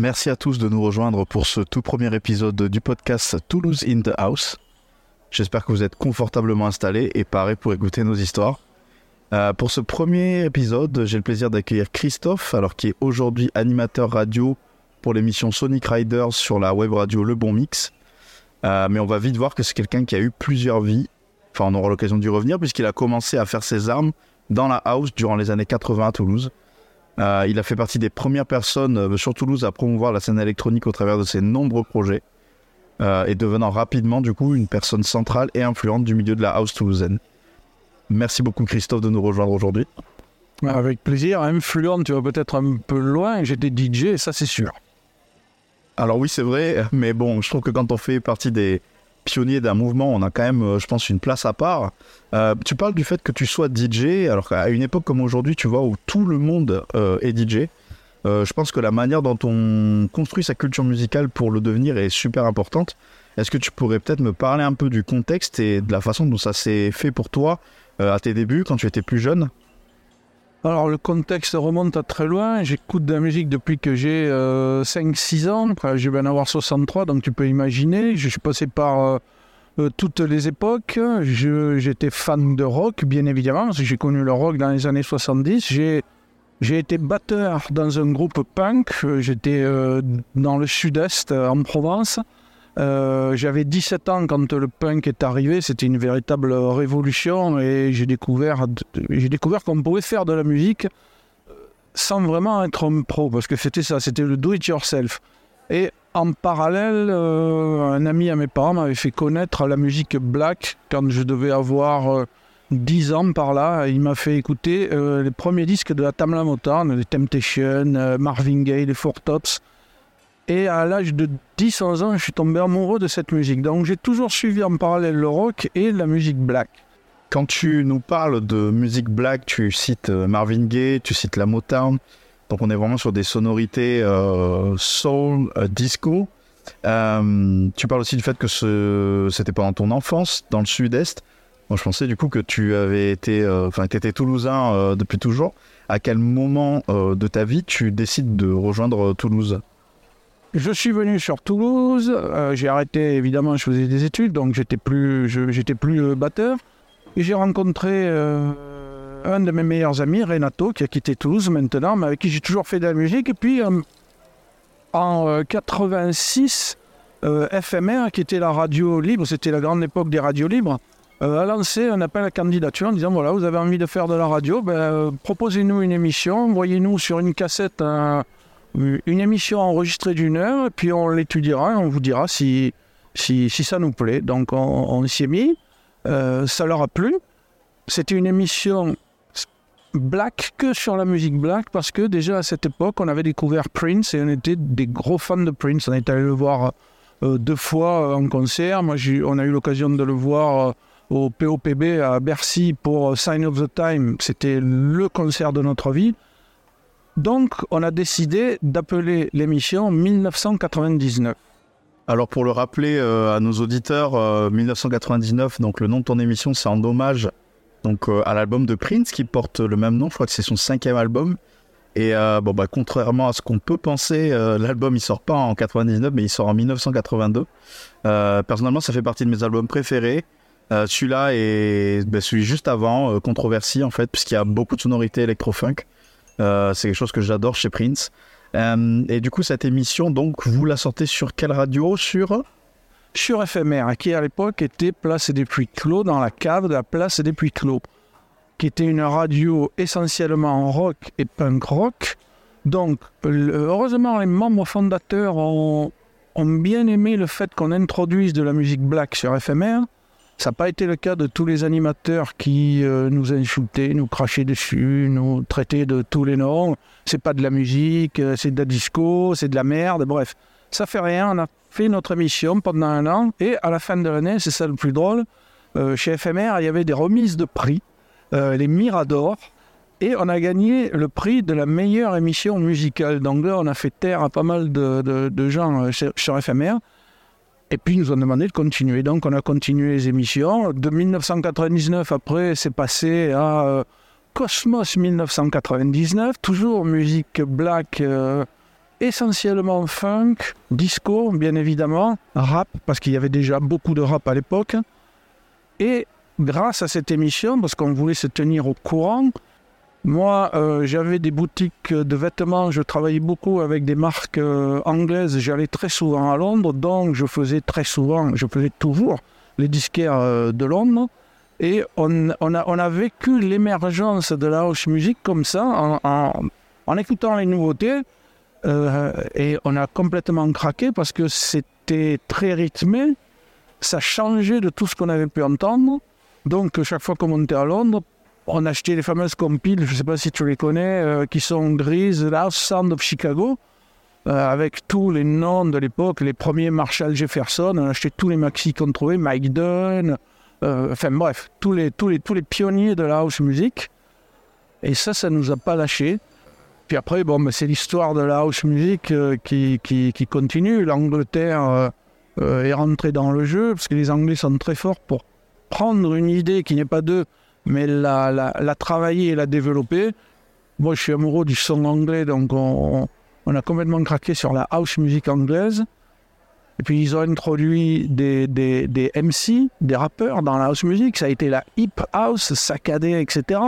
Merci à tous de nous rejoindre pour ce tout premier épisode du podcast Toulouse in the House. J'espère que vous êtes confortablement installés et parés pour écouter nos histoires. Euh, pour ce premier épisode, j'ai le plaisir d'accueillir Christophe, alors qui est aujourd'hui animateur radio pour l'émission Sonic Riders sur la web radio Le Bon Mix. Euh, mais on va vite voir que c'est quelqu'un qui a eu plusieurs vies. Enfin, on aura l'occasion d'y revenir puisqu'il a commencé à faire ses armes dans la house durant les années 80 à Toulouse. Euh, il a fait partie des premières personnes euh, sur Toulouse à promouvoir la scène électronique au travers de ses nombreux projets euh, et devenant rapidement du coup une personne centrale et influente du milieu de la house toulousaine. Merci beaucoup Christophe de nous rejoindre aujourd'hui. Avec plaisir, influente, tu vas peut-être un peu loin, j'étais DJ, ça c'est sûr. Alors oui c'est vrai, mais bon, je trouve que quand on fait partie des, pionnier d'un mouvement, on a quand même, euh, je pense, une place à part. Euh, tu parles du fait que tu sois DJ, alors qu'à une époque comme aujourd'hui, tu vois, où tout le monde euh, est DJ. je pense que la manière dont on construit sa culture musicale pour le devenir est super importante. Est-ce que tu pourrais peut-être me parler un peu du contexte et de la façon dont ça s'est fait pour toi à tes débuts, quand tu étais plus jeune? Alors le contexte remonte à très loin. J'écoute de la musique depuis que j'ai 5-6 euh, ans. Je vais en avoir 63, donc tu peux imaginer. Je suis passé par euh, euh, toutes les époques. J'étais fan de rock, bien évidemment, j'ai connu le rock dans les années 70. J'ai j'ai été batteur dans un groupe punk. J'étais dans le sud-est, en Provence. Euh, j'avais 17 ans quand le punk est arrivé, c'était une véritable révolution et j'ai découvert, découvert qu'on pouvait faire de la musique euh, sans vraiment être un pro, parce que c'était ça, c'était le do-it-yourself. Et en parallèle, euh, un ami à mes parents m'avait fait connaître la musique black quand je devais avoir 10 ans par là. Il m'a fait écouter les premiers disques de la Tamla Motown, les Temptation, Marvin Gaye, les Four Tops. Et à l'âge de 10-11 ans, je suis tombé amoureux de cette musique. Donc j'ai toujours suivi en parallèle le rock et la musique black. Quand tu nous parles de musique black, tu cites euh, Marvin Gaye, tu cites la Motown. Donc on est vraiment sur des sonorités euh, soul, euh, disco. tu parles aussi du fait que c'était pendant ton enfance, dans le sud-est. Moi, je pensais du coup que tu avais été, enfin, tu étais toulousain depuis toujours. À quel moment de ta vie tu décides de rejoindre Toulouse? Je suis venu sur Toulouse. Euh, j'ai arrêté, évidemment, je faisais des études, donc j'étais plus, j'étais plus euh, batteur. Et j'ai rencontré euh, un de mes meilleurs amis, Renato, qui a quitté Toulouse maintenant, mais avec qui j'ai toujours fait de la musique. Et puis, en 86, FMR, qui était la radio libre, c'était la grande époque des radios libres, a lancé un appel à candidature en disant voilà, vous avez envie de faire de la radio, ben, proposez-nous une émission, envoyez-nous sur une cassette un une émission enregistrée d'une heure, puis on l'étudiera et on vous dira si, si, ça nous plaît. Donc on, s'y est mis, euh, ça leur a plu. C'était une émission black que sur la musique black parce que déjà à cette époque on avait découvert Prince et on était des gros fans de Prince. On est allé le voir euh, deux fois en concert. Moi, on a eu l'occasion de le voir euh, au POPB à Bercy pour Sign of the Time. C'était le concert de notre vie. Donc, on a décidé d'appeler l'émission 1999. Alors pour le rappeler euh, à nos auditeurs, 1999, euh, le nom de ton émission, c'est en hommage donc euh, à l'album de Prince qui porte le même nom. Je crois que c'est son cinquième album. Et bon bah contrairement à ce qu'on peut penser, l'album il sort pas en 99, mais il sort en 1982. personnellement, ça fait partie de mes albums préférés. celui-là et ben, celui juste avant, controversé en fait, puisqu'il y a beaucoup de sonorités électro-funk. Euh, c'est quelque chose que j'adore chez Prince. Euh, et du coup, cette émission, donc, vous la sortez sur quelle radio? Sur Sur FMR, qui à l'époque était Place des Puits Clos, dans la cave de la Place des Puits Clos, qui était une radio essentiellement rock et punk rock. Donc, heureusement, les membres fondateurs ont, ont bien aimé le fait qu'on introduise de la musique black sur FMR. Ça n'a pas été le cas de tous les animateurs qui euh, nous insultaient, nous crachaient dessus, nous traitaient de tous les noms. C'est pas de la musique, euh, c'est de la disco, c'est de la merde, bref. Ça fait rien, on a fait notre émission pendant un an et à la fin de l'année, c'est ça le plus drôle, euh, chez FMR, il y avait des remises de prix, les Miradors, et on a gagné le prix de la meilleure émission musicale. Donc là, on a fait taire à pas mal de, gens sur, sur FMR. Et puis, ils nous ont demandé de continuer. Donc, on a continué les émissions. De 1999, après, c'est passé à euh, Cosmos 1999, toujours musique black, euh, essentiellement funk, disco, bien évidemment, rap, parce qu'il y avait déjà beaucoup de rap à l'époque. Et grâce à cette émission, parce qu'on voulait se tenir au courant, moi, euh, j'avais des boutiques de vêtements, je travaillais beaucoup avec des marques euh, anglaises, j'allais très souvent à Londres, donc je faisais très souvent, je faisais toujours les disquaires euh, de Londres. Et on, a, vécu l'émergence de la house music comme ça, en écoutant les nouveautés. et on a complètement craqué parce que c'était très rythmé, ça changeait de tout ce qu'on avait pu entendre. Donc, chaque fois qu'on montait à Londres, on achetait les fameuses compiles, je ne sais pas si tu les connais, euh, qui sont grises, Last Sound of Chicago, euh, avec tous les noms de l'époque, les premiers Marshall Jefferson, on achetait tous les maxi qu'on trouvait, Mike Dunn, euh, enfin bref, tous les, tous, les, tous les pionniers de la house music. Et ça, ça ne nous a pas lâchés. Puis après, bon, c'est l'histoire de la house music qui, qui, qui, continue. L'Angleterre est rentrée dans le jeu, parce que les Anglais sont très forts pour prendre une idée qui n'est pas d'eux, mais la, la, la, travailler et la développer. Moi, je suis amoureux du son anglais, donc on, a complètement craqué sur la house music anglaise. Et puis, ils ont introduit des, MC, des rappeurs dans la house music. Ça a été la hip house, saccadée, etc.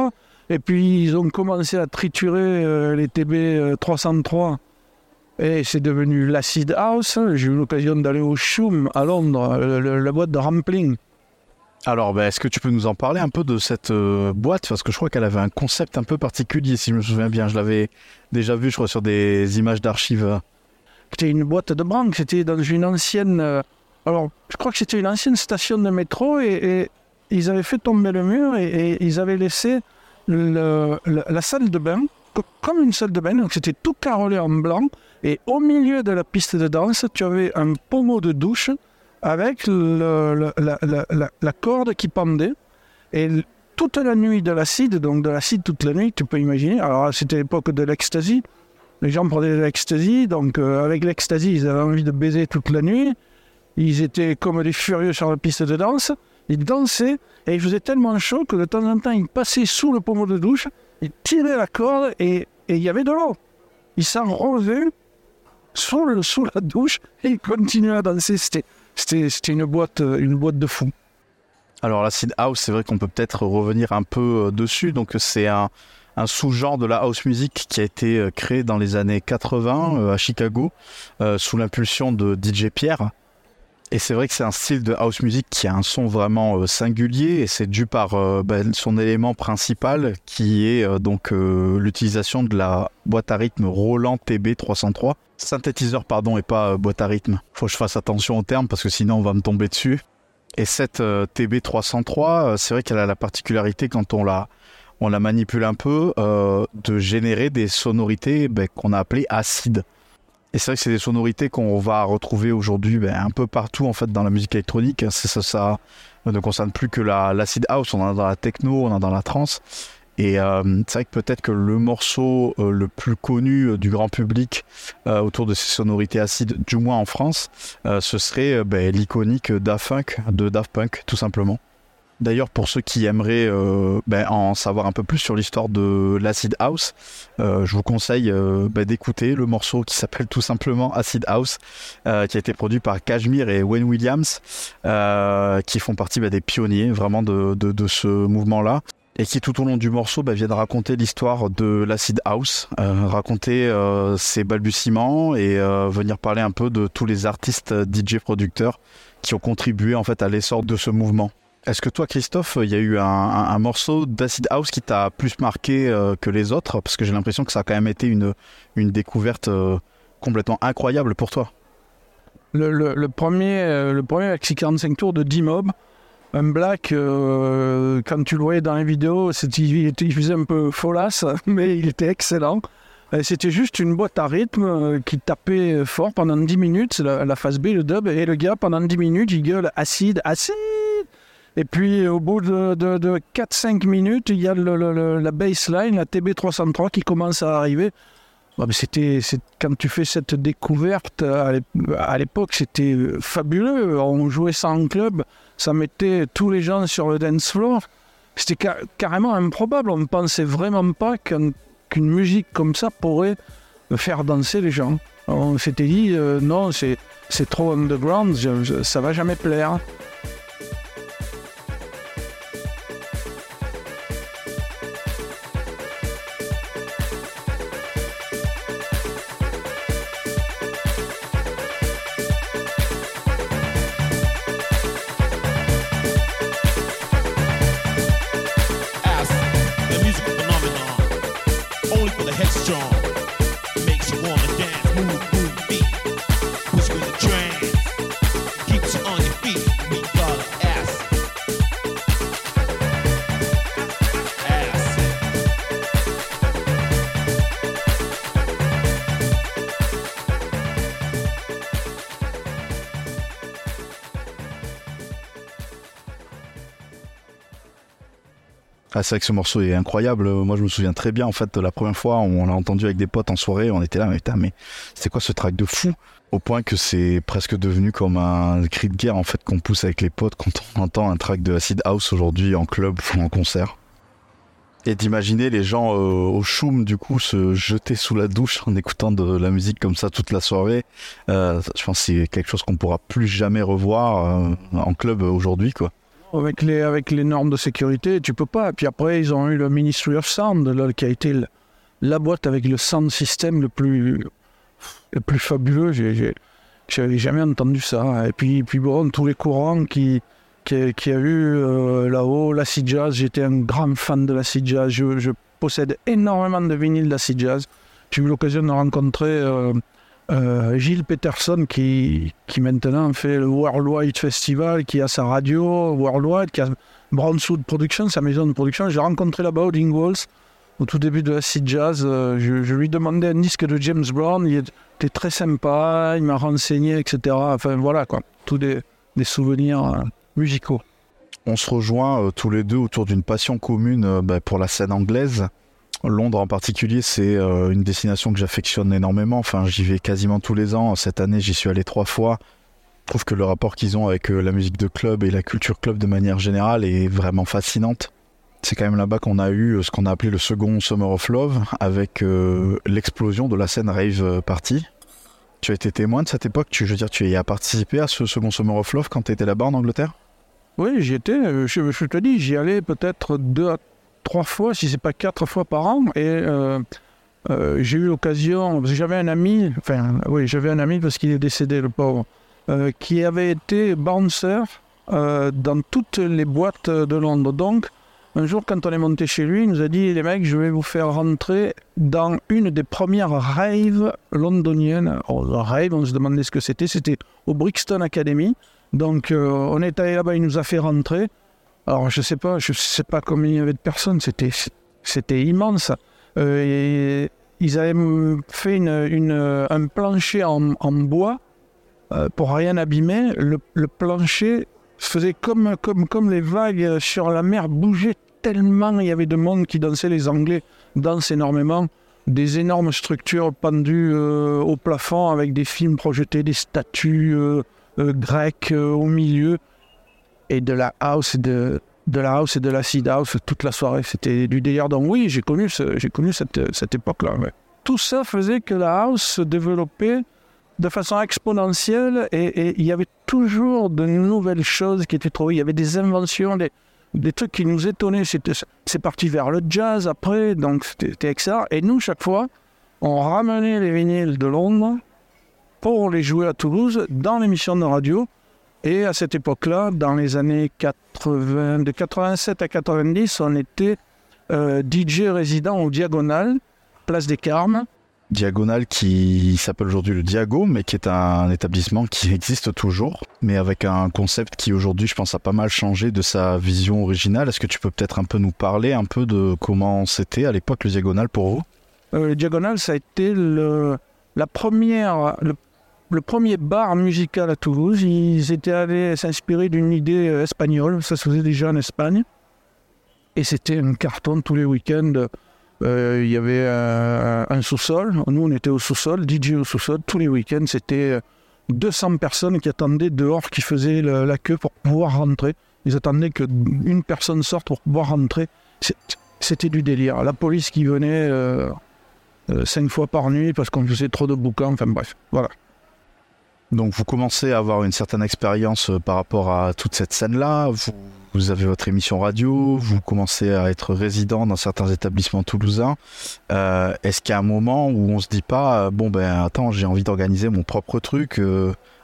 Et puis, ils ont commencé à triturer euh, les TB 303. Et c'est devenu l'acid house. J'ai eu l'occasion d'aller au Shum à Londres, la boîte de Rampling. Alors, bah, est-ce que tu peux nous en parler un peu de cette euh, boîte? Parce que je crois qu'elle avait un concept un peu particulier, si je me souviens bien. Je l'avais déjà vu, je crois, sur des images d'archives. C'était une boîte de banque, c'était dans une ancienne... Euh, alors, je crois que c'était une ancienne station de métro et, ils avaient fait tomber le mur et, ils avaient laissé la salle de bain comme une salle de bain, donc c'était tout carrelé en blanc. Et au milieu de la piste de danse, tu avais un pommeau de douche avec la, corde qui pendait. Et toute la nuit de l'acide, donc de l'acide toute la nuit, tu peux imaginer. Alors c'était l'époque de l'ecstasy. Les gens prenaient de l'ecstasy, donc euh, avec l'ecstasy, ils avaient envie de baiser toute la nuit. Ils étaient comme des furieux sur la piste de danse. Ils dansaient et il faisait tellement chaud que de temps en temps, ils passaient sous le pommeau de douche, ils tiraient la corde et, il y avait de l'eau. Ils s'enrosaient sous, la douche et ils continuaient à danser. C'était une boîte, euh, de fou. Alors l'acid house, c'est vrai qu'on peut peut-être revenir un peu euh, dessus. Donc c'est un, sous-genre de la house music qui a été euh, créé dans les années 80 à Chicago euh, sous l'impulsion de DJ Pierre. Et c'est vrai que c'est un style de house music qui a un son vraiment euh, singulier et c'est dû par euh, ben, son élément principal qui est euh, donc l'utilisation de la boîte à rythme Roland TB 303. Synthétiseur pardon et pas boîte à rythme. Faut que je fasse attention au terme parce que sinon on va me tomber dessus. Et cette TB 303, c'est vrai qu'elle a la particularité quand on la on la manipule un peu de générer des sonorités ben, qu'on a appelées acides. Et c'est vrai que c'est des sonorités qu'on va retrouver aujourd'hui ben, un peu partout en fait dans la musique électronique. Ça, ne concerne plus que la l'acid house. On en a dans la techno, on en a dans la trance. Et euh, c'est vrai que peut-être que le morceau euh, le plus connu euh, du grand public autour de ces sonorités acides, du moins en France, ce serait ben, l'iconique Daft Punk de Daft Punk, tout simplement. D'ailleurs, pour ceux qui aimeraient euh, ben, en savoir un peu plus sur l'histoire de l'Acid House, euh, je vous conseille euh, ben, d'écouter le morceau qui s'appelle tout simplement Acid House, qui a été produit par Cashmere et Wayne Williams, qui font partie ben, des pionniers vraiment de, ce mouvement-là et qui tout au long du morceau viennent raconter l'histoire de l'acid house, raconter ses balbutiements et venir parler un peu de tous les artistes DJ producteurs qui ont contribué en fait à l'essor de ce mouvement. Est-ce que toi, Christophe, il y a eu un, morceau d'Acid House qui t'a plus marqué euh, que les autres? Parce que j'ai l'impression que ça a quand même été une, une découverte euh, complètement incroyable pour toi. Le, premier, euh, le premier avec 45 tours de D-Mob, un black, quand tu le voyais dans les vidéos, il, il, faisait un peu folasse, mais il était excellent. C'était juste une boîte à rythme qui tapait fort pendant 10 minutes, la, la phase B, le dub, et le gars, pendant 10 minutes, il gueule acide, acide et puis au bout de, de, de 4-5 minutes, il y a la baseline, la TB303 qui commence à arriver. Bon, c'était, quand tu fais cette découverte à l'époque, c'était fabuleux. On jouait ça en club, ça mettait tous les gens sur le dance floor. C'était car carrément improbable. On ne pensait vraiment pas qu'une qu musique comme ça pourrait faire danser les gens. On s'était dit, euh, non, c'est c'est trop underground, je- je- ça va jamais plaire. C'est vrai que ce morceau est incroyable. Moi, je me souviens très bien. En fait, la première fois, on l'a entendu avec des potes en soirée. On était là, mais putain, mais c'est quoi ce track de fou? Au point que c'est presque devenu comme un cri de guerre en fait qu'on pousse avec les potes quand on entend un track de acid house aujourd'hui en club ou en concert. Et d'imaginer les gens euh, au choum du coup se jeter sous la douche en écoutant de la musique comme ça toute la soirée. Euh, je pense que c'est quelque chose qu'on pourra plus jamais revoir euh, en club aujourd'hui quoi. Avec les, avec les normes de sécurité, tu peux pas. Puis après, ils ont eu le Ministry of Sound, là, qui a été la boîte avec le sound system le plus, le plus fabuleux. J'avais jamais entendu ça. Et puis, puis bon, tous les courants qui, qui, qui a eu euh, là-haut, l'acid jazz. J'étais un grand fan de l'acid jazz. Je, je possède énormément de vinyles d'acid jazz. J'ai eu l'occasion de rencontrer euh, euh, Gilles Peterson qui, qui maintenant fait le Worldwide Festival, qui a sa radio Worldwide, qui a Brownswood Productions, sa maison de production. Je l'ai rencontré là-bas au Dingwalls au tout début de l'acid jazz. Euh, je, lui demandais un disque de James Brown, il était très sympa, il m'a renseigné, etc. Enfin voilà quoi, tous des, des souvenirs euh, musicaux. On se rejoint tous les deux autour d'une passion commune bah, pour la scène anglaise. Londres en particulier, c'est euh, une destination que j'affectionne énormément. Enfin, j'y vais quasiment tous les ans. Cette année, j'y suis allé trois fois. Je trouve que le rapport qu'ils ont avec euh, la musique de club et la culture club de manière générale est vraiment fascinante. C'est quand même là-bas qu'on a eu euh, ce qu'on a appelé le second Summer of Love, avec l'explosion de la scène rave party. Tu as été témoin de cette époque, tu, je veux dire, tu y as participé à ce second Summer of Love quand tu étais là-bas en Angleterre? Oui, j'y étais, je, je te dis, j'y allais peut-être deux à trois fois, si c'est pas quatre fois par an. Et euh, euh, j'ai eu l'occasion, parce que j'avais un ami, enfin, oui, j'avais un ami parce qu'il est décédé, le pauvre, euh, qui avait été bouncer dans toutes les boîtes de Londres. Donc, un jour, quand on est monté chez lui, il nous a dit Les mecs, je vais vous faire rentrer dans une des premières raves londoniennes. La rave, on se demandait ce que c'était. C'était au Brixton Academy. Donc, on est allé là-bas, il nous a fait rentrer. Alors, je sais pas, je sais pas combien il y avait de personnes. C'était, immense. Euh, ils avaient fait un plancher en, bois euh, pour rien abîmer. Le, le plancher faisait comme, comme, les vagues sur la mer, bougeait tellement il y avait de monde qui dansait. Les Anglais dansent énormément. Des énormes structures pendues euh, au plafond avec des films projetés, des statues grecques au milieu et de la house et de, de la house et de l'acid house toute la soirée. C'était du délire. Donc oui, j'ai connu, ce- j'ai connu cette, cette époque-là. Tout ça faisait que la house se développait de façon exponentielle et, il y avait toujours de nouvelles choses qui étaient trouvées. Il y avait des inventions, des, des trucs qui nous étonnaient. C'était- C'est parti vers le jazz après, donc c'était excellent. Et nous, chaque fois, on ramenait les vinyles de Londres pour les jouer à Toulouse dans l'émission de radio. Et à cette époque-là, dans les années 80, de 87 à 90, on était euh, DJ résident au Diagonal, place des Carmes. Diagonal qui s'appelle aujourd'hui le Diago, mais qui est un établissement qui existe toujours, mais avec un concept qui aujourd'hui, je pense, a pas mal changé de sa vision originale. Est-ce que tu peux peut-être un peu nous parler un peu de comment c'était à l'époque le Diagonal pour vous? Euh, le Diagonal, ça a été le, la première, le, le premier bar musical à Toulouse. Ils étaient allés s'inspirer d'une idée euh, espagnole, ça se faisait déjà en Espagne. Et c'était un carton tous les week-ends. Euh, Il y avait euh, un sous-sol. Nous, on était au sous-sol, DJ au sous-sol. Tous les week-ends, c'était euh, 200 personnes qui attendaient dehors, qui faisaient la queue pour pouvoir rentrer. Ils attendaient qu'une personne sorte pour pouvoir rentrer. C'était du délire. La police qui venait. euh, euh, cinq fois par nuit parce qu'on faisait trop de bouquins. Enfin bref, voilà. Donc vous commencez à avoir une certaine expérience euh, par rapport à toute cette scène-là. Vous, avez votre émission radio, vous commencez à être résident dans certains établissements toulousains. Euh, Est-ce qu'il y a un moment où on se dit pas, euh, bon ben attends, j'ai envie d'organiser mon propre truc,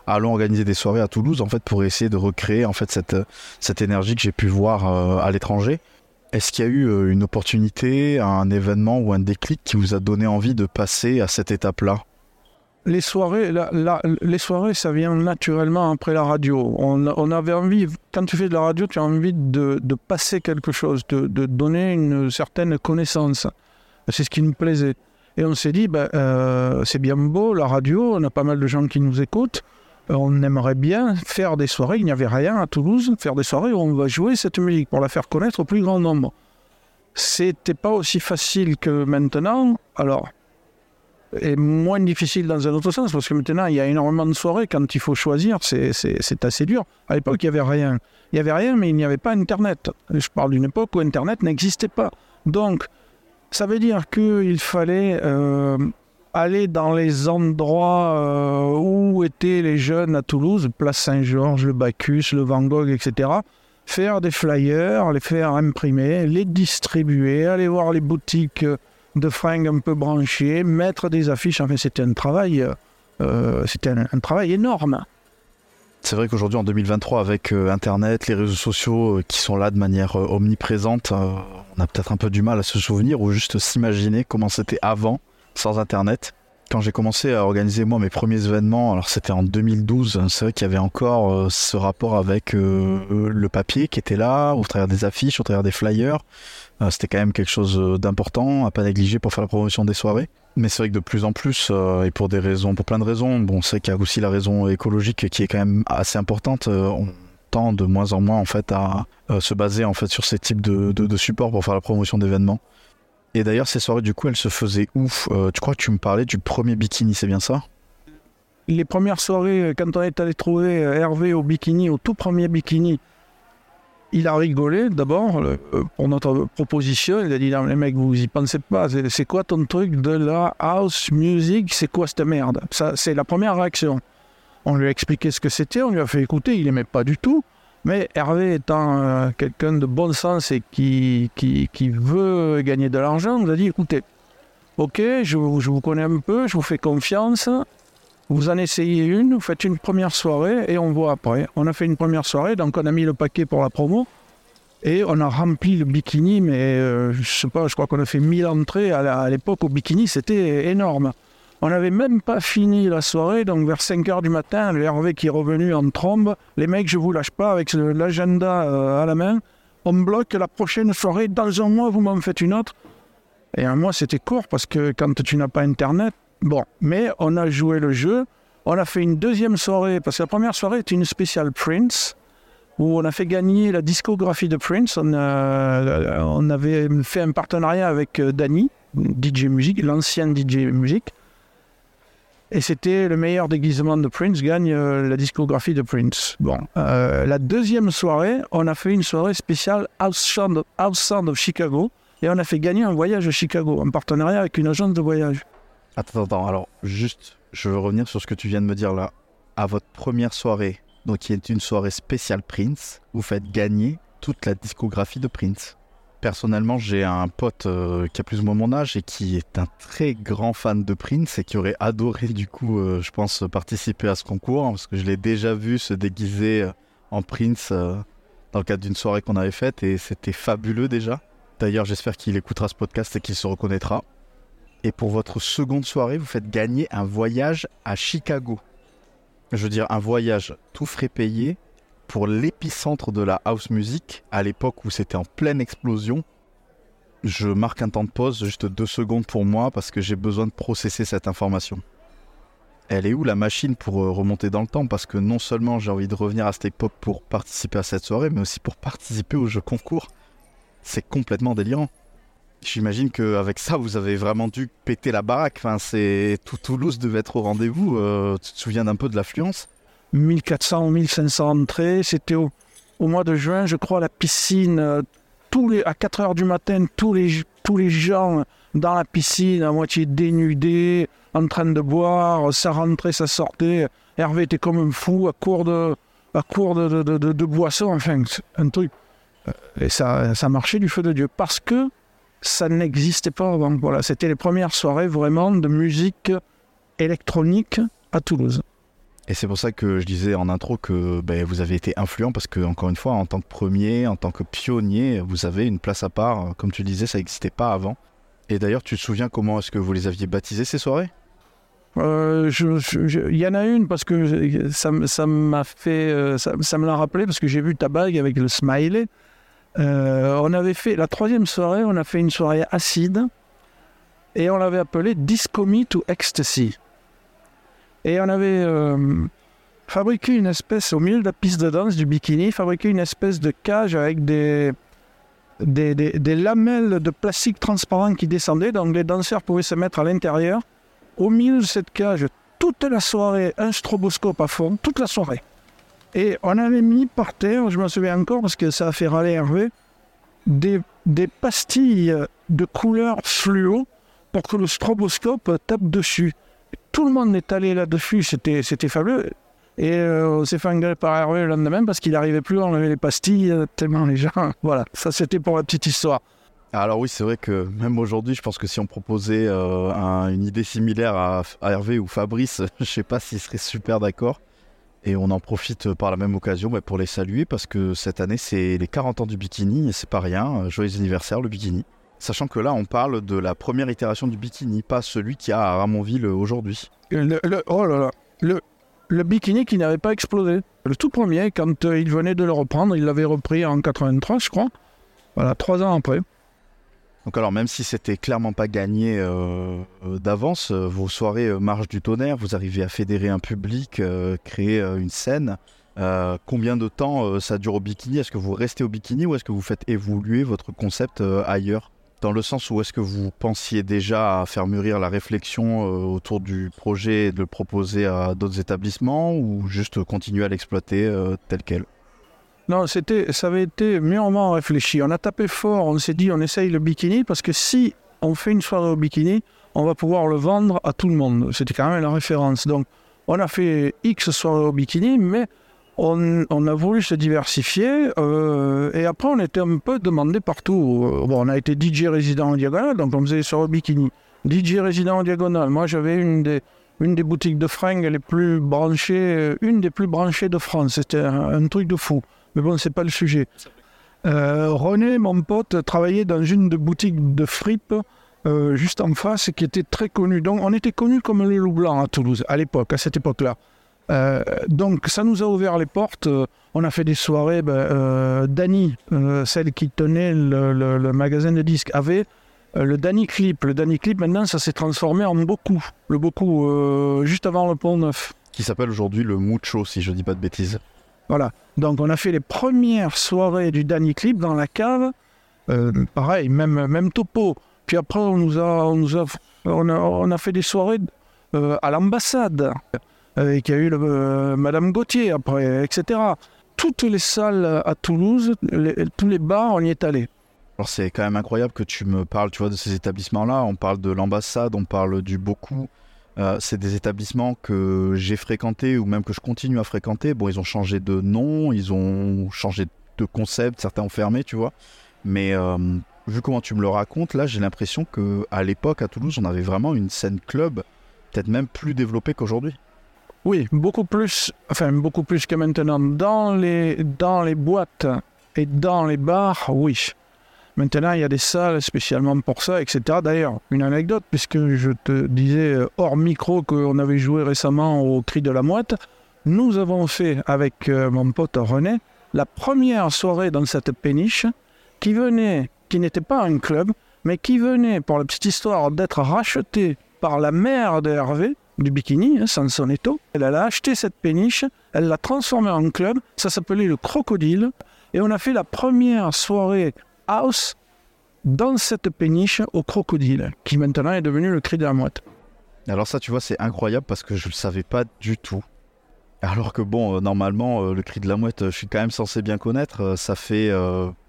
allons organiser des soirées à Toulouse en fait pour essayer de recréer en fait cette énergie que j'ai pu voir à l'étranger? Est-ce qu'il y a eu une opportunité, un événement ou un déclic qui vous a donné envie de passer à cette étape-là? Les soirées, les soirées, ça vient naturellement après la radio. On, avait envie, quand tu fais de la radio, tu as envie de, passer quelque chose, de, de donner une certaine connaissance. C'est ce qui nous plaisait. Et on s'est dit, ben, euh, c'est bien beau, la radio, on a pas mal de gens qui nous écoutent. Euh, On aimerait bien faire des soirées, il n'y avait rien à Toulouse, faire des soirées où on va jouer cette musique pour la faire connaître au plus grand nombre. C'était pas aussi facile que maintenant. Alors, et moins difficile dans un autre sens, parce que maintenant, il y a énormément de soirées. Quand il faut choisir, c'est assez dur. À l'époque, il n'y avait rien. Il n'y avait rien, mais il n'y avait pas Internet. Je parle d'une époque où Internet n'existait pas. Donc, ça veut dire qu'il fallait euh, aller dans les endroits euh, où étaient les jeunes à Toulouse, Place Saint-Georges, le Bacchus, le Van Gogh, etc. Faire des flyers, les faire imprimer, les distribuer, aller voir les boutiques euh, de fringues un peu branchées, mettre des affiches. Enfin, c'était un travail, euh, c'était un, travail énorme. C'est vrai qu'aujourd'hui, en 2023, avec euh, Internet, les réseaux sociaux euh, qui sont là de manière omniprésente, on a peut-être un peu du mal à se souvenir ou juste s'imaginer comment c'était avant, sans Internet. Quand j'ai commencé à organiser moi mes premiers événements, alors c'était en 2012, c'est vrai qu'il y avait encore ce rapport avec le papier qui était là, au travers des affiches, au travers des flyers. Euh, c'était quand même quelque chose euh, d'important, à pas négliger pour faire la promotion des soirées. Mais c'est vrai que de plus en plus, euh, et pour des raisons, pour plein de raisons, bon, c'est qu'il y a aussi la raison écologique qui est quand même assez importante. on tend de moins en moins en fait à se baser en fait sur ces types de, de, supports pour faire la promotion d'événements. Et d'ailleurs, ces soirées, du coup, elles se faisaient Euh, Tu crois que tu me parlais du premier bikini, c'est bien ça? Les premières soirées, quand on est allé trouver Hervé au bikini, au tout premier bikini, il a rigolé d'abord euh, pour notre proposition. Il a dit Non, les mecs, vous y pensez pas. C'est quoi ton truc de la house music? C'est quoi cette merde? Ça, C'est la première réaction. On lui a expliqué ce que c'était, on lui a fait écouter, il n'aimait pas du tout. Mais Hervé étant euh, quelqu'un de bon sens et qui, qui, qui veut gagner de l'argent, nous a dit écoutez, ok, je, je vous connais un peu, je vous fais confiance, vous en essayez une, vous faites une première soirée et on voit après. On a fait une première soirée, donc on a mis le paquet pour la promo et on a rempli le bikini, mais euh, je sais pas, je crois qu'on a fait 1000 entrées. À l'époque, au bikini, c'était énorme. On n'avait même pas fini la soirée, donc vers 5 h du matin, le Hervé qui est revenu en trombe. Les mecs, je vous lâche pas avec l'agenda euh, à la main. On bloque la prochaine soirée. Dans un mois, vous m'en faites une autre. Et un mois, c'était court parce que quand tu n'as pas Internet, bon. Mais on a joué le jeu. On a fait une deuxième soirée parce que la première soirée était une spéciale Prince où on a fait gagner la discographie de Prince. On, avait fait un partenariat avec euh, Danny, DJ Music, l'ancien DJ Music. Et c'était le meilleur déguisement de Prince gagne euh, la discographie de Prince. Bon, Euh, la deuxième soirée, on a fait une soirée spéciale Sound of Chicago et on a fait gagner un voyage à Chicago en partenariat avec une agence de voyage. Attends, attends, alors juste, je veux revenir sur ce que tu viens de me dire là. À votre première soirée, donc qui est une soirée spéciale Prince, vous faites gagner toute la discographie de Prince. Personnellement, j'ai un pote euh, qui a plus ou moins mon âge et qui est un très grand fan de Prince et qui aurait adoré du coup, euh, je pense, participer à ce concours hein, parce que je l'ai déjà vu se déguiser euh, en Prince dans le cadre d'une soirée qu'on avait faite et c'était fabuleux déjà. D'ailleurs, j'espère qu'il écoutera ce podcast et qu'il se reconnaîtra. Et pour votre seconde soirée, vous faites gagner un voyage à Chicago. Je veux dire, un voyage tout frais payé pour l'épicentre de la house music, à l'époque où c'était en pleine explosion. Je marque un temps de pause, juste deux secondes pour moi, parce que j'ai besoin de processer cette information. Elle est où la machine pour euh, remonter dans le temps? Parce que non seulement j'ai envie de revenir à cette époque pour participer à cette soirée, mais aussi pour participer au jeu concours. C'est complètement délirant. J'imagine qu'avec ça, vous avez vraiment dû péter la baraque. Enfin, c'est tout Toulouse devait être au rendez-vous. Euh, tu te souviens d'un peu de l'affluence? 1400 ou 1500 entrées. C'était au, mois de juin, je crois, à la piscine. euh, tous les, à 4 heures du matin, tous les, tous les gens dans la piscine, à moitié dénudés, en train de boire, ça rentrait, ça sortait. Hervé était comme un fou, à court de, à court de, boissons, enfin, un truc. Euh, Et ça, ça marchait du feu de Dieu, parce que ça n'existait pas avant. Voilà, c'était les premières soirées vraiment de musique électronique à Toulouse. Et c'est pour ça que je disais en intro que ben, vous avez été influent parce que, encore une fois, en tant que premier, en tant que pionnier, vous avez une place à part. Comme tu le disais, ça n'existait pas avant. Et d'ailleurs, tu te souviens comment est-ce que vous les aviez baptisés ces soirées? Euh, Il y en a une parce que je- ça, m- ça m'a fait, euh, ça, ça me l'a rappelé parce que j'ai vu ta bague avec le smiley. Euh, on avait fait la troisième soirée, on a fait une soirée acide et on l'avait appelée Disco Me to Ecstasy. Et on avait euh, fabriqué une espèce au milieu de la piste de danse du bikini, fabriqué une espèce de cage avec des des, des- des lamelles de plastique transparent qui descendaient, donc les danseurs pouvaient se mettre à l'intérieur au milieu de cette cage toute la soirée, un stroboscope à fond, toute la soirée. Et on avait mis par terre, je me souviens encore parce que ça a fait râler Hervé, des, pastilles de couleur fluo pour que le stroboscope tape dessus. Tout le monde est allé là-dessus, c'était, fabuleux. Et euh, on s'est fait engueuler par Hervé le lendemain parce qu'il n'arrivait plus à enlever les pastilles, euh, tellement les gens. Voilà, ça c'était pour la petite histoire. Alors oui, c'est vrai que même aujourd'hui, je pense que si on proposait euh, un- une idée similaire à, à Hervé ou Fabrice, je sais pas s'ils seraient super d'accord. Et on en profite par la même occasion pour les saluer parce que cette année, c'est les 40 ans du bikini et c'est pas rien. Euh, Joyeux anniversaire, le bikini. Sachant que là, on parle de la première itération du bikini, pas celui qu'il y a à Ramonville aujourd'hui. Le, oh bikini qui n'avait pas explosé. Le tout premier, quand euh, il venait de le reprendre, il l'avait repris en 83, je crois. Voilà, trois ans après. Donc alors même si c'était clairement pas gagné euh, euh, d'avance, euh, vos soirées marchent du tonnerre, vous arrivez à fédérer un public, créer une scène. Combien de temps ça dure au bikini? Est-ce que vous restez au bikini ou est-ce que vous faites évoluer votre concept ailleurs? Dans le sens où est-ce que vous pensiez déjà à faire mûrir la réflexion autour du projet et de le proposer à d'autres établissements ou juste continuer à l'exploiter tel quel? Non, c'était, ça avait été mûrement réfléchi. On a tapé fort, on s'est dit on essaye le bikini parce que si on fait une soirée au bikini, on va pouvoir le vendre à tout le monde. C'était quand même la référence. Donc on a fait X soirées au bikini, mais on, a voulu se diversifier euh, et après on était un peu demandé partout. Euh, Bon, on a été DJ résident en diagonale, donc on faisait des soirées au bikini. DJ résident en diagonale, moi j'avais une des, une des boutiques de fringues les plus branchées, euh, une des plus branchées de France. C'était un truc de fou. Mais bon, c'est pas le sujet. Euh, René, mon pote, travaillait dans une de boutiques de fripe euh, juste en face qui était très connue. Donc, on était connus comme le loup blanc à Toulouse, à l'époque, à cette époque-là. Euh, donc, ça nous a ouvert les portes. On a fait des soirées. Ben, euh, celle qui tenait le, magasin de disques, avait le Dany Clip. Le Dany Clip, maintenant, ça s'est transformé en beaucoup. Le beaucoup, juste avant le pont neuf. Qui s'appelle aujourd'hui le Mucho, si je dis pas de bêtises. Voilà. Donc on a fait les premières soirées du Danny Clip dans la cave. Euh, pareil, même, même topo. Puis après, on nous a, on nous a, on a, fait des soirées euh, à l'ambassade. Avec il y a eu euh, Madame Gauthier après, etc. Toutes les salles à Toulouse, tous les bars, on y est allé. Alors c'est quand même incroyable que tu me parles, tu vois, de ces établissements-là. On parle de l'ambassade, on parle du beaucoup. Euh, c'est des établissements que j'ai fréquentés ou même que je continue à fréquenter. Bon, ils ont changé de nom, ils ont changé de concept, certains ont fermé, tu vois. Mais euh, vu comment tu me le racontes, là, j'ai l'impression que à l'époque à Toulouse, on avait vraiment une scène club, peut-être même plus développée qu'aujourd'hui. Oui, beaucoup plus, enfin beaucoup plus que maintenant. Dans les, dans les boîtes et dans les bars, oui. Maintenant, il y a des salles spécialement pour ça, etc. D'ailleurs, une anecdote, puisque je te disais euh, hors micro qu'on avait joué récemment au Cri de la Mouette, nous avons fait avec euh, mon pote René la première soirée dans cette péniche qui venait, qui n'était pas un club, mais qui venait, pour la petite histoire, d'être rachetée par la mère de Hervé, du bikini, hein, Sansonetto. Elle, elle a acheté cette péniche, elle l'a transformée en club, ça s'appelait le Crocodile, et on a fait la première soirée house dans cette péniche au Crocodile, qui maintenant est devenu le Cri de la Mouette. Alors ça, tu vois, c'est incroyable parce que je le savais pas du tout. Alors que bon, euh, normalement, euh, le cri de la mouette, euh, je suis quand même censé bien connaître. Ça fait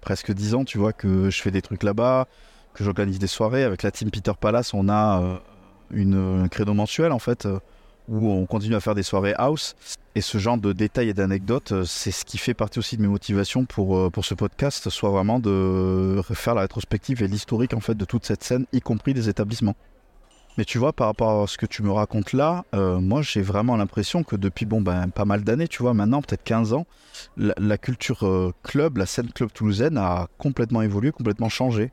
presque dix ans, tu vois, que je fais des trucs là-bas. que j'organise des soirées avec la team Peter Palace. On a une, un créneau mensuel en fait où on continue à faire des soirées house. Et ce genre de détails et d'anecdotes, euh, c'est ce qui fait partie aussi de mes motivations pour, euh, pour ce podcast, soit vraiment de faire la rétrospective et l'historique en fait de toute cette scène, y compris des établissements. Mais tu vois, par rapport à ce que tu me racontes là, euh, moi j'ai vraiment l'impression que depuis bon, ben, pas mal d'années, tu vois, maintenant peut-être 15 ans, la, culture club, la scène club toulousaine a complètement évolué, complètement changé.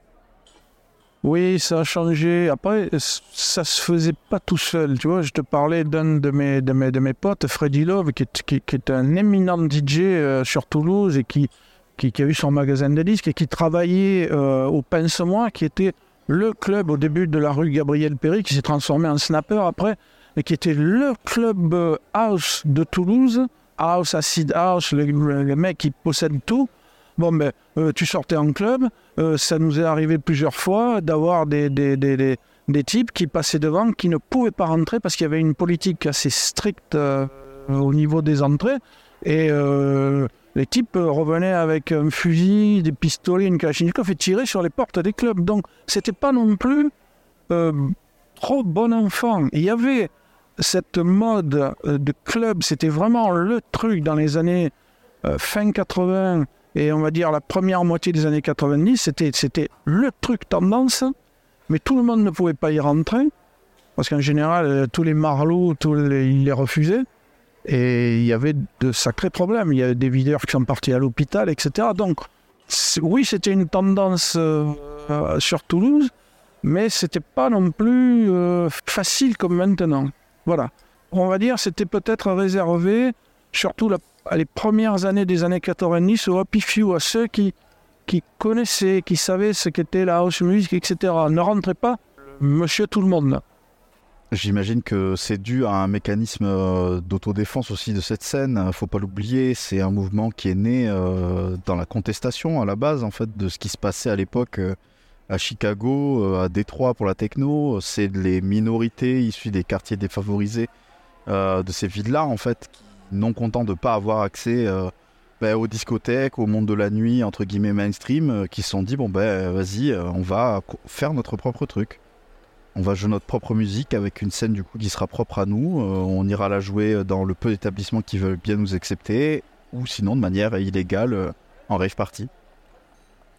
Oui, ça a changé. Après, ça se faisait pas tout seul. Tu vois, je te parlais d'un de mes, de mes, de mes potes, Freddy Love, qui est, qui, est un éminent DJ euh, sur Toulouse et qui, qui, a eu son magasin de disques et qui travaillait euh, au Pince-Moi, qui était le club au début de la rue Gabriel Péry, qui s'est transformé en Snapper après, et qui était le club euh, house de Toulouse, house, acid house, le, le- le mec qui possède tout. Bon, ben, euh, tu sortais en club, euh, ça nous est arrivé plusieurs fois d'avoir des, des, des, des, types qui passaient devant, qui ne pouvaient pas rentrer parce qu'il y avait une politique assez stricte euh, au niveau des entrées. Et les types revenaient avec un fusil, des pistolets, une kalachnikov et tiraient sur les portes des clubs. Donc, c'était pas non plus trop bon enfant. Il y avait cette mode de club, c'était vraiment le truc dans les années fin 80 et on va dire la première moitié des années 90, c'était, c'était le truc tendance, mais tout le monde ne pouvait pas y rentrer, parce qu'en général, euh, tous les marlots, ils les refusaient, et il y avait de sacrés problèmes. Il y a des videurs qui sont partis à l'hôpital, etc. Donc, oui, c'était une tendance euh, euh, sur Toulouse, mais c'était pas non plus facile comme maintenant. Voilà. On va dire c'était peut-être réservé, surtout la les premières années des années 90 au Happy Few, à ceux qui, connaissaient, qui savaient ce qu'était la house music, etc. Ne rentrez pas monsieur tout le monde. J'imagine que c'est dû à un mécanisme euh, d'autodéfense aussi de cette scène. Faut pas l'oublier, c'est un mouvement qui est né euh, dans la contestation à la base en fait de ce qui se passait à l'époque euh, à Chicago, à Détroit pour la techno. C'est les minorités issues des quartiers défavorisés de ces villes-là en fait, qui, non contents de pas avoir accès euh, ben, aux discothèques, au monde de la nuit entre guillemets mainstream, euh, qui se sont dit bon ben vas-y, euh, on va faire notre propre truc. On va jouer notre propre musique avec une scène du coup qui sera propre à nous. On ira la jouer dans le peu d'établissements qui veulent bien nous accepter, ou sinon de manière illégale en rave party.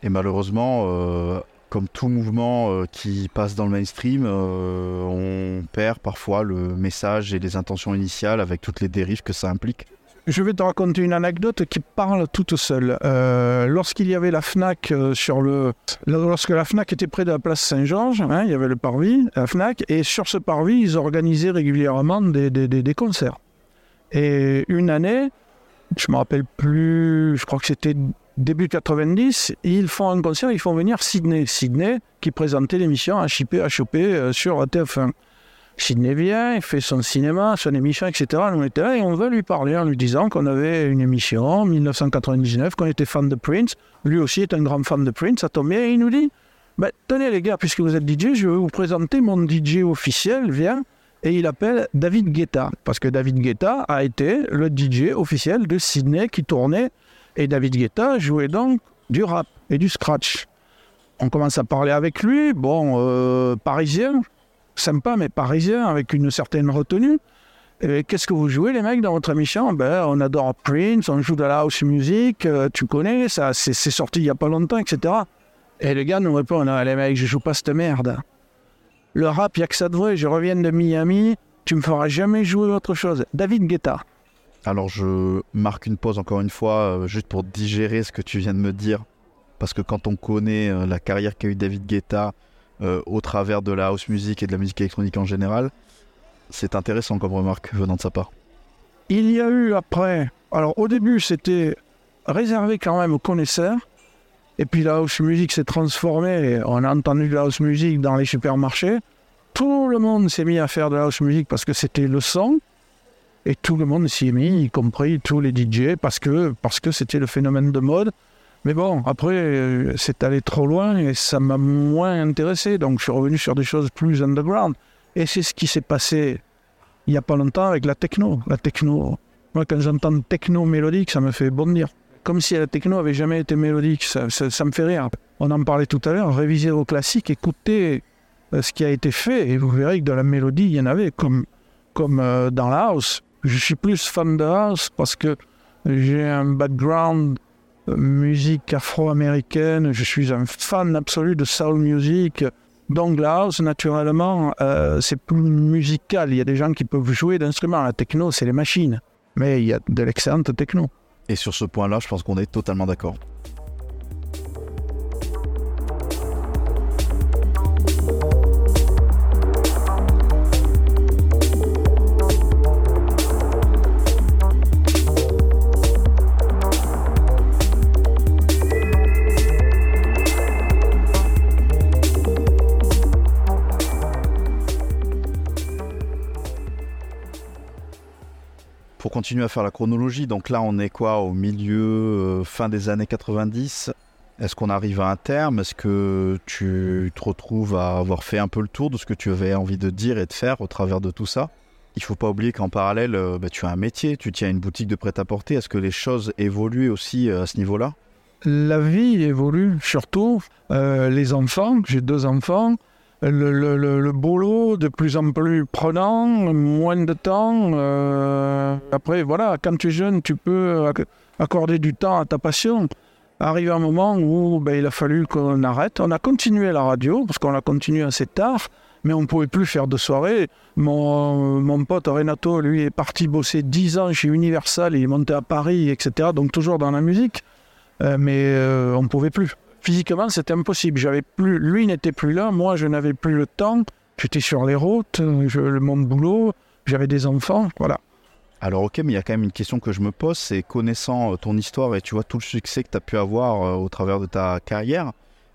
Et malheureusement, comme tout mouvement euh, qui passe dans le mainstream, euh, on perd parfois le message et les intentions initiales avec toutes les dérives que ça implique. Je vais te raconter une anecdote qui parle toute seule. Euh, lorsqu'il y avait la FNAC sur le... Lorsque la FNAC était près de la place Saint-Georges, hein, il y avait le parvis, la FNAC, et sur ce parvis, ils organisaient régulièrement des, des- des- des concerts. Et une année, je me rappelle plus, je crois que c'était début 90, ils font un concert, ils font venir Sydney. Sydney qui présentait l'émission HIP, HOP euh, sur TF1. Sydney vient, il fait son cinéma, son émission, etc. Nous on était là et on veut lui parler en lui disant qu'on avait une émission en 1999, qu'on était fan de Prince. Lui aussi est un grand fan de Prince, ça tombe bien. Et il nous dit Ben, Tenez les gars, puisque vous êtes DJ, je vais vous présenter mon DJ officiel, viens. Et il appelle David Guetta, parce que David Guetta a été le DJ officiel de Sydney qui tournait. Et David Guetta jouait donc du rap et du scratch. On commence à parler avec lui, bon, euh, parisien, sympa, mais parisien, avec une certaine retenue. Et Qu'est-ce que vous jouez, les mecs, dans votre émission? Ben, On adore Prince, on joue de la house music, euh, tu connais, ça, c'est sorti il n'y a pas longtemps, etc. Et le gars nous répond Non, les mecs, je joue pas cette merde. Le rap, il n'y a que ça de vrai. Je reviens de Miami, tu me feras jamais jouer autre chose. David Guetta. Alors je marque une pause encore une fois, euh, juste pour digérer ce que tu viens de me dire. Parce que quand on connaît euh, la carrière qu'a eu David Guetta euh, au travers de la house music et de la musique électronique en général, c'est intéressant comme remarque venant de sa part. Il y a eu après, alors au début c'était réservé quand même aux connaisseurs, et puis la house music s'est transformée, on a entendu de la house music dans les supermarchés, tout le monde s'est mis à faire de la house music parce que c'était le son, et tout le monde s'y est mis, y compris tous les DJ, parce que parce que c'était le phénomène de mode. Mais bon, après, euh, c'est allé trop loin et ça m'a moins intéressé, donc je suis revenu sur des choses plus underground. Et c'est ce qui s'est passé il n'y a pas longtemps avec la techno. La techno, moi quand j'entends techno mélodique, ça me fait bondir. Comme si la techno avait jamais été mélodique, ça, me fait rire. on en parlait tout à l'heure, réviser vos classiques, écoutez euh, ce qui a été fait, et vous verrez que dans la mélodie, il y en avait, comme, comme euh, dans la house. Je suis plus fan de house parce que j'ai un background euh, musique afro-américaine, je suis un fan absolu de soul music. Donc la house, naturellement, euh, c'est plus musical. Il y a des gens qui peuvent jouer d'instruments. La techno, c'est les machines. Mais il y a de l'excellente techno. Et sur ce point-là, je pense qu'on est totalement d'accord. Pour continuer à faire la chronologie, donc là on est quoi au milieu, euh, fin des années 90 Est-ce qu'on arrive à un terme? Est-ce que tu te retrouves à avoir fait un peu le tour de ce que tu avais envie de dire et de faire au travers de tout ça? Il faut pas oublier qu'en parallèle, euh, bah, tu as un métier, tu tiens une boutique de prêt-à-porter. Est-ce que les choses évoluent aussi euh, à ce niveau-là? La vie évolue surtout. Les enfants, j'ai deux enfants. Le, le- boulot de plus en plus prenant, moins de temps. euh, après, voilà, quand tu es jeune, tu peux acc- accorder du temps à ta passion. Arrive un moment où ben, il a fallu qu'on arrête. On a continué la radio, parce qu'on a continué assez tard, mais on ne pouvait plus faire de soirée. Mon, mon pote Renato, lui, est parti bosser 10 ans chez Universal, il est monté à Paris, etc. Donc toujours dans la musique. Euh, mais euh, on ne pouvait plus. Physiquement, c'était impossible. J'avais plus, lui n'était plus là, moi je n'avais plus le temps. J'étais sur les routes, euh, je, mon boulot, j'avais des enfants, voilà. Alors ok, mais il y a quand même une question que je me pose, c'est connaissant euh, ton histoire et tu vois tout le succès que tu as pu avoir euh, au travers de ta carrière,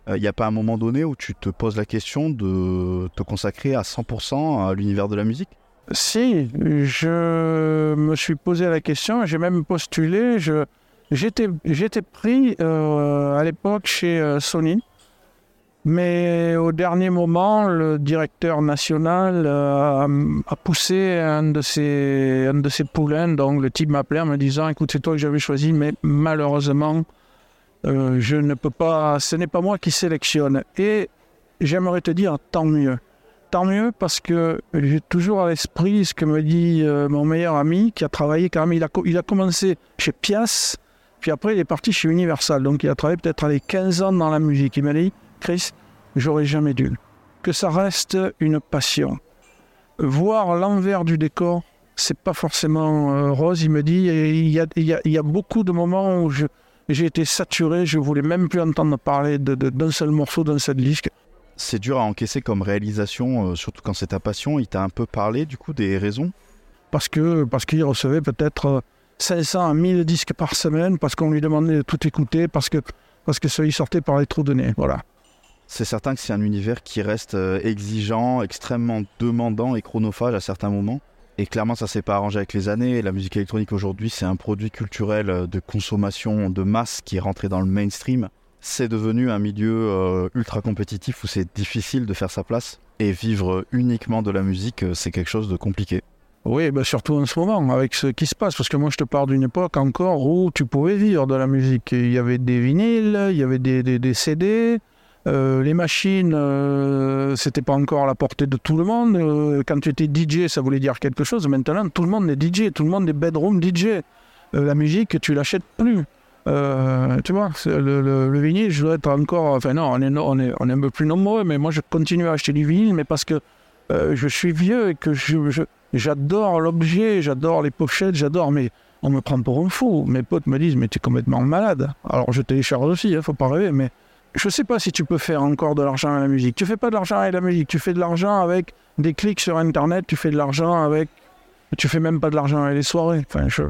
euh, il n'y a pas un moment donné où tu te poses la question de te consacrer à 100% à l'univers de la musique? Si, je me suis posé la question, j'ai même postulé. Je, j'étais, pris euh, à l'époque chez euh, Sony, mais au dernier moment, le directeur national euh, a, poussé un de ses, un de ses poulains. Donc le type m'appelait en me disant "Écoute, c'est toi que j'avais choisi, mais malheureusement, je ne peux pas. Ce n'est pas moi qui sélectionne." Et j'aimerais te dire tant mieux tant mieux parce que j'ai toujours à l'esprit ce que me dit mon meilleur ami qui a travaillé quand même. Il a, il a commencé chez Pias, puis après il est parti chez Universal. Donc il a travaillé peut-être les 15 ans dans la musique. Il m'a dit Chris, j'aurais jamais dû. Que ça reste une passion. Voir l'envers du décor, c'est pas forcément euh, rose. Il me dit il y, a, il, y a, il y a beaucoup de moments où je- j'ai été saturé, je voulais même plus entendre parler de- de- d'un seul morceau, d'un seul disque. C'est dur à encaisser comme réalisation, euh, surtout quand c'est ta passion. Il t'a un peu parlé du coup des raisons? Parce que parce qu'il recevait peut-être euh, 500 à 1000 disques par semaine, parce qu'on lui demandait de tout écouter, parce que parce que ça y sortait par les trous de nez. Voilà. C'est certain que c'est un univers qui reste euh, exigeant, extrêmement demandant et chronophage à certains moments. Et clairement, ça s'est pas arrangé avec les années. La musique électronique aujourd'hui, c'est un produit culturel euh, de consommation de masse qui est rentré dans le mainstream. C'est devenu un milieu euh, ultra compétitif où c'est difficile de faire sa place. Et vivre uniquement de la musique, c'est quelque chose de compliqué. Oui, ben surtout en ce moment, avec ce qui se passe, parce que moi je te parle d'une époque encore où tu pouvais vivre de la musique. Il y avait des vinyles, il y avait des, des- des CD, euh, les machines, euh, c'était pas encore à la portée de tout le monde. Euh, quand tu étais DJ, ça voulait dire quelque chose. Maintenant, tout le monde est DJ, tout le monde est bedroom DJ. Euh, la musique, tu l'achètes plus. Tu vois, le, le- le vinyle, je dois être encore. Enfin, non, on est, on, est, on est un peu plus nombreux, mais moi, je continue à acheter du vinyle, mais parce que je suis vieux et que je, J'adore l'objet, j'adore les pochettes, j'adore, mais on me prend pour un fou. Mes potes me disent, mais tu es complètement malade. Alors je télécharge aussi, hein, faut pas rêver, mais je sais pas si tu peux faire encore de l'argent à la musique. Tu fais pas de l'argent avec la musique, tu fais de l'argent avec des clics sur Internet, tu fais de l'argent avec. Tu fais même pas de l'argent avec les soirées. Enfin, je...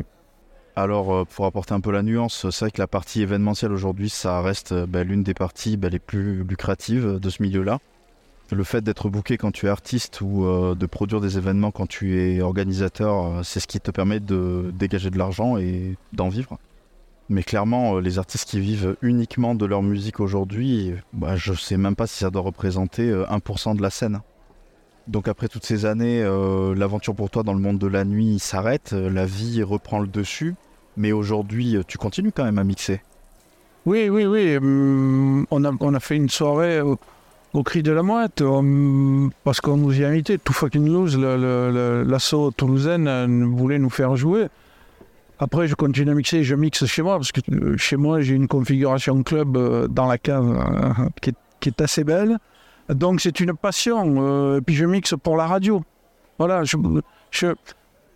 Alors, euh, pour apporter un peu la nuance, c'est vrai que la partie événementielle aujourd'hui, ça reste euh, bah, l'une des parties bah, les plus lucratives de ce milieu-là. Le fait d'être booké quand tu es artiste ou euh, de produire des événements quand tu es organisateur, euh, c'est ce qui te permet de dégager de l'argent et d'en vivre. Mais clairement, euh, les artistes qui vivent uniquement de leur musique aujourd'hui, bah, je sais même pas si ça doit représenter euh, 1% de la scène. Donc après toutes ces années, l'aventure pour toi dans le monde de la nuit s'arrête, la vie reprend le dessus. Mais aujourd'hui, tu continues quand même à mixer. Oui, oui, oui. hum, on a fait une soirée au, Cri de la Mouette parce qu'on nous y a invités. Tout fucking lose, l'assaut toulousaine euh, voulait nous faire jouer. Après, je continue à mixer, je mixe chez moi parce que euh, chez moi, j'ai une configuration club euh, dans la cave qui, est, qui est assez belle. Donc, c'est une passion. et puis, je mixe pour la radio. Voilà, je, je-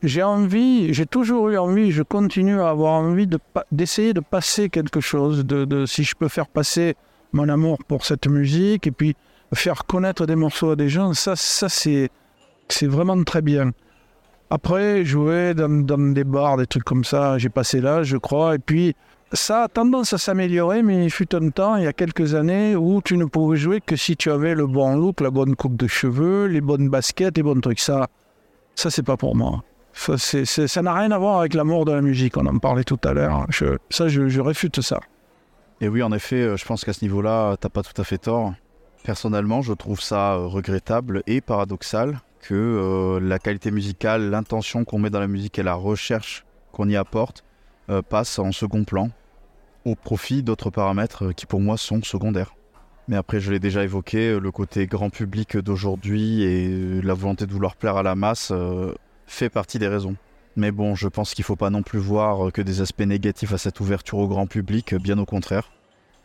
j'ai envie, j'ai toujours eu envie, je continue à avoir envie de pa- d'essayer de passer quelque chose, de, de- si je peux faire passer mon amour pour cette musique et puis faire connaître des morceaux à des gens, ça, ça c'est, c'est vraiment très bien. Après, jouer dans, dans des bars, des trucs comme ça, j'ai passé là, je crois, et puis ça a tendance à s'améliorer, mais il fut un temps, il y a quelques années, où tu ne pouvais jouer que si tu avais le bon look, la bonne coupe de cheveux, les bonnes baskets, les bons trucs. Ça, ça c'est pas pour moi. Ça, ça n'a rien à voir avec l'amour de la musique, on en parlait tout à l'heure. Ça, je, je réfute ça. Et oui, en effet, euh, je pense qu'à ce niveau-là, t'as pas tout à fait tort. Personnellement, je trouve ça euh, regrettable et paradoxal que euh, la qualité musicale, l'intention qu'on met dans la musique et la recherche qu'on y apporte euh, passe en second plan au profit d'autres paramètres qui pour moi sont secondaires. Mais après, je l'ai déjà évoqué, le côté grand public d'aujourd'hui et la volonté de vouloir plaire à la masse fait partie des raisons. Mais bon, je pense qu'il faut pas non plus voir que des aspects négatifs à cette ouverture au grand public, bien au contraire.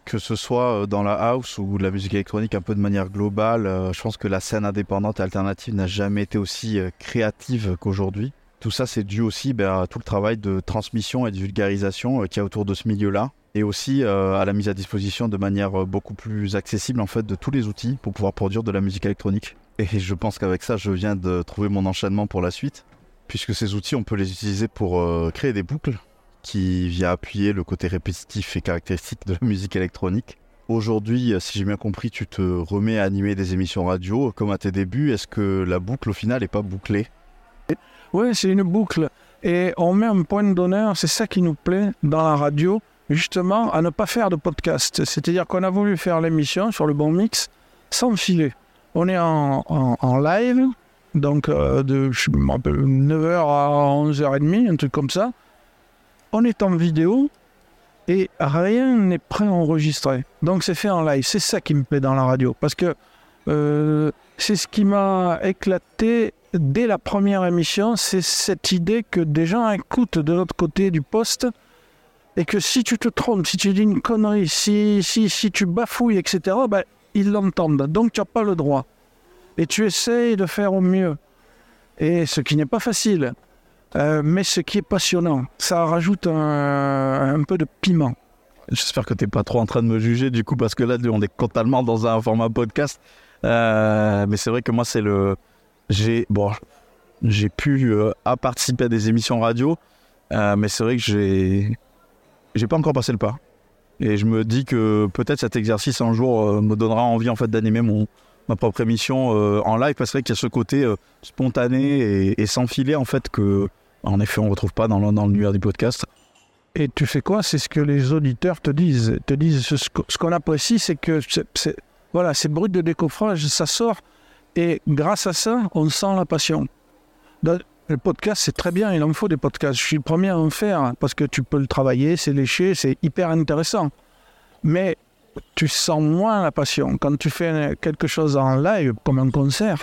Que ce soit euh, dans la house ou la musique électronique un peu de manière globale, euh, je pense que la scène indépendante et alternative n'a jamais été aussi euh, créative qu'aujourd'hui. Tout ça, c'est dû aussi ben, à tout le travail de transmission et de vulgarisation qu'il y a autour de ce milieu-là. Et aussi à la mise à disposition de manière beaucoup plus accessible en fait de tous les outils pour pouvoir produire de la musique électronique. Et je pense qu'avec ça, je viens de trouver mon enchaînement pour la suite puisque ces outils, on peut les utiliser pour créer des boucles qui vient appuyer le côté répétitif et caractéristique de la musique électronique. Aujourd'hui, euh, si j'ai bien compris, tu te remets à animer des émissions radio comme à tes débuts. Est-ce que la boucle au final n'est pas bouclée? Oui, c'est une boucle. Et on met un point d'honneur, c'est ça qui nous plaît dans la radio, justement, à ne pas faire de podcast. C'est-à-dire qu'on a voulu faire l'émission sur le bon mix sans filer. On est en, en- live, donc euh, de je me rappelle, 9h à 11h30, un truc comme ça. On est en vidéo et rien n'est préenregistré. Donc c'est fait en live. C'est ça qui me plaît dans la radio. Parce que euh, c'est ce qui m'a éclaté dès la première émission, c'est cette idée que des gens écoutent de l'autre côté du poste et que si tu te trompes, si tu dis une connerie, si, si, si tu bafouilles, etc., ben, ils l'entendent. Donc tu n'as pas le droit. Et tu essayes de faire au mieux. Et ce qui n'est pas facile, euh, mais ce qui est passionnant, ça rajoute un, peu de piment. J'espère que tu n'es pas trop en train de me juger du coup, parce que là, on est totalement dans un format podcast. Euh, mais c'est vrai que moi, c'est le. J'ai bon, j'ai pu euh, participer à des émissions radio, mais c'est vrai que j'ai j'ai pas encore passé le pas. Et je me dis que peut-être cet exercice un jour me donnera envie en fait d'animer mon ma propre émission en live parce qu'il y a ce côté spontané et, et sans filet en fait que en effet on retrouve pas dans le- l'univers du podcast. Et tu fais quoi? C'est ce que les auditeurs te disent. Te disent ce, ce qu- ce qu'on apprécie, c'est que c'est, voilà, c'est brut de décoffrage, ça sort. Et grâce à ça, on sent la passion. Le podcast, c'est très bien, il en faut des podcasts. Je suis le premier à en faire parce que tu peux le travailler, c'est léché, c'est hyper intéressant. Mais tu sens moins la passion. Quand tu fais quelque chose en live, comme un concert,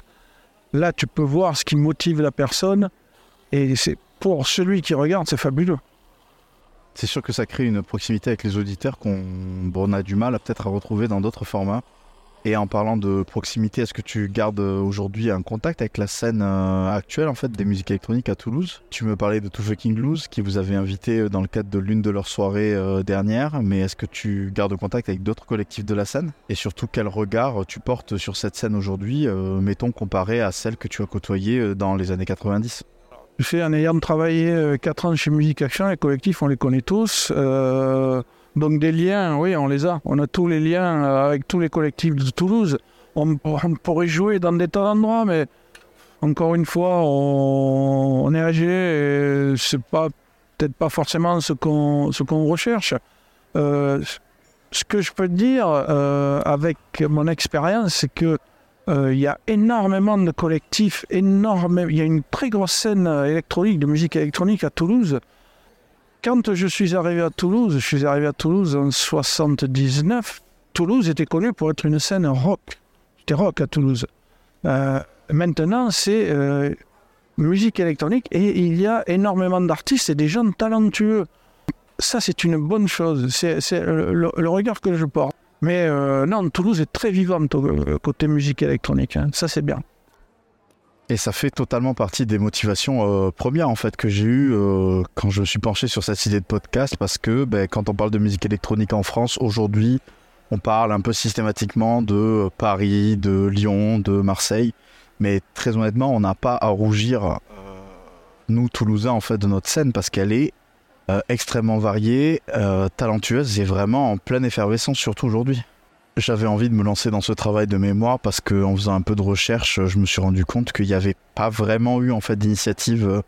là, tu peux voir ce qui motive la personne. Et c'est pour celui qui regarde, c'est fabuleux. C'est sûr que ça crée une proximité avec les auditeurs qu'on bon, on a du mal à peut-être à retrouver dans d'autres formats. Et en parlant de proximité, est-ce que tu gardes euh, aujourd'hui un contact avec la scène euh, actuelle en fait des musiques électroniques à Toulouse? Tu me parlais de Too Fucking qui vous avait invité euh, dans le cadre de l'une de leurs soirées dernières, mais est-ce que tu gardes contact avec d'autres collectifs de la scène? Et surtout quel regard tu portes sur cette scène aujourd'hui, mettons comparé à celle que tu as côtoyée dans les années 90 Je fais en ayant travaillé 4 ans chez Musique Action, les collectifs, on les connaît tous. Euh, donc des liens, oui, on les a. On a tous les liens euh, avec tous les collectifs de Toulouse. On, pourrait jouer dans des tas d'endroits, mais encore une fois, on, est âgé et c'est pas peut-être pas forcément ce qu'on recherche. Euh, ce que je peux dire euh, avec mon expérience, c'est que euh, y a énormément de collectifs, énorme, il y a une très grosse scène euh, électronique, de musique électronique à Toulouse. quand je suis arrivé à Toulouse, je suis arrivé à Toulouse en 79. Toulouse était connue pour être une scène rock. C'était rock à Toulouse. Euh, maintenant, c'est euh, musique électronique et il y a énormément d'artistes et des gens talentueux. Ça, c'est une bonne chose. C'est le regard que je porte. Mais euh, non, Toulouse est très vivante euh, côté musique électronique. hein. Ça, c'est bien. Et ça fait totalement partie des motivations euh, premières en fait que j'ai eues quand je me suis penché sur cette idée de podcast parce que ben, quand on parle de musique électronique en France aujourd'hui, on parle un peu systématiquement de Paris, de Lyon, de Marseille, mais très honnêtement, on n'a pas à rougir nous Toulousains en fait de notre scène parce qu'elle est euh, extrêmement variée, euh, talentueuse et vraiment en pleine effervescence surtout aujourd'hui. J'avais envie de me lancer dans ce travail de mémoire parce que en faisant un peu de recherche, je me suis rendu compte qu'il n'y avait pas vraiment eu en fait d'initiative euh,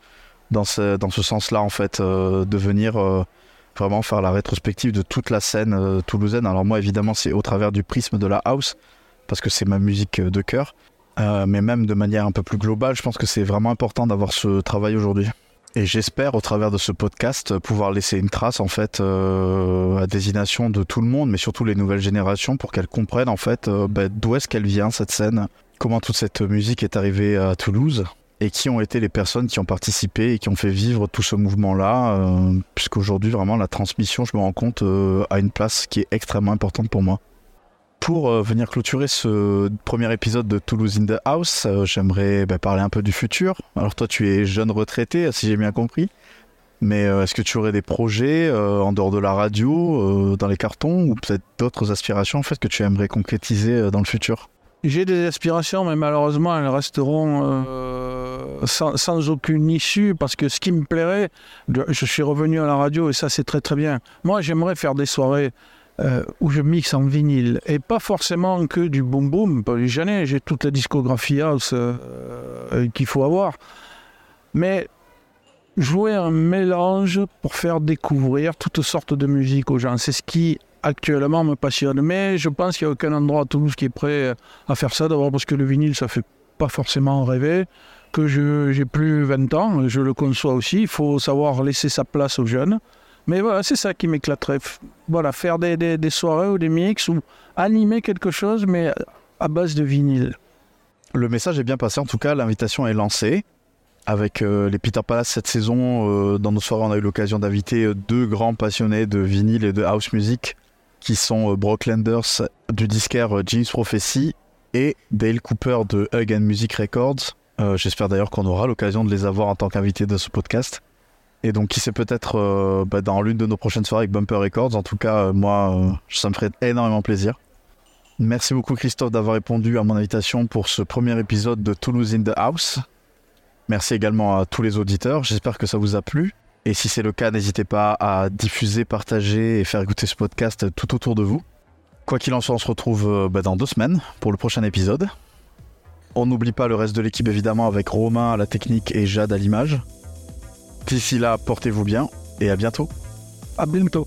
dans ce, dans ce sens-là en fait euh, de venir vraiment faire la rétrospective de toute la scène toulousaine. Alors moi évidemment c'est au travers du prisme de la house parce que c'est ma musique de cœur, mais même de manière un peu plus globale, je pense que c'est vraiment important d'avoir ce travail aujourd'hui. Et j'espère au travers de ce podcast pouvoir laisser une trace en fait euh, à destination de tout le monde, mais surtout les nouvelles générations pour qu'elles comprennent en fait euh, bah, d'où est-ce qu'elle vient cette scène, comment toute cette musique est arrivée à Toulouse et qui ont été les personnes qui ont participé et qui ont fait vivre tout ce mouvement-là, euh, puisqu'aujourd'hui vraiment la transmission, je me rends compte, a une place qui est extrêmement importante pour moi. Pour euh, venir clôturer ce premier épisode de Toulouse in the House, euh, j'aimerais bah, parler un peu du futur. Alors toi, tu es jeune retraité, si j'ai bien compris. Mais euh, est-ce que tu aurais des projets en dehors de la radio, dans les cartons, ou peut-être d'autres aspirations en fait que tu aimerais concrétiser dans le futur? J'ai des aspirations, mais malheureusement, elles resteront sans, sans aucune issue, parce que ce qui me plairait, je suis revenu à la radio, et ça, c'est très très bien. Moi, j'aimerais faire des soirées euh, où je mixe en vinyle, et pas forcément que du boom boom, j'en ai, j'ai toute la discographie house euh, euh, qu'il faut avoir. Mais jouer un mélange pour faire découvrir toutes sortes de musique aux gens, c'est ce qui actuellement me passionne. Mais je pense qu'il n'y a aucun endroit à Toulouse qui est prêt à faire ça. D'abord parce que le vinyle, ça fait pas forcément rêver. Que j'ai plus 20 ans, je le conçois aussi. Il faut savoir laisser sa place aux jeunes. Mais voilà, c'est ça qui m'éclaterait. Voilà, faire des, des- soirées ou des mix ou animer quelque chose, mais à base de vinyle. Le message est bien passé, en tout cas, l'invitation est lancée. Avec euh, les Peter Palace cette saison, euh, dans nos soirées, on a eu l'occasion d'inviter euh, deux grands passionnés de vinyle et de house music, qui sont euh, Brock Lenders du disquaire James Prophecy et Dale Cooper de Hug and Music Records. J'espère d'ailleurs qu'on aura l'occasion de les avoir en tant qu'invités de ce podcast. Et donc, qui sait peut-être euh, bah, dans l'une de nos prochaines soirées avec Bumper Records. En tout cas, euh, moi, euh, ça me ferait énormément plaisir. Merci beaucoup Christophe d'avoir répondu à mon invitation pour ce premier épisode de Toulouse in the House. Merci également à tous les auditeurs, j'espère que ça vous a plu. Et si c'est le cas, n'hésitez pas à diffuser, partager et faire écouter ce podcast tout autour de vous. Quoi qu'il en soit, on se retrouve bah, dans deux semaines pour le prochain épisode. On n'oublie pas le reste de l'équipe évidemment avec Romain à la technique et Jade à l'image. D'ici là, portez-vous bien et à bientôt. À bientôt.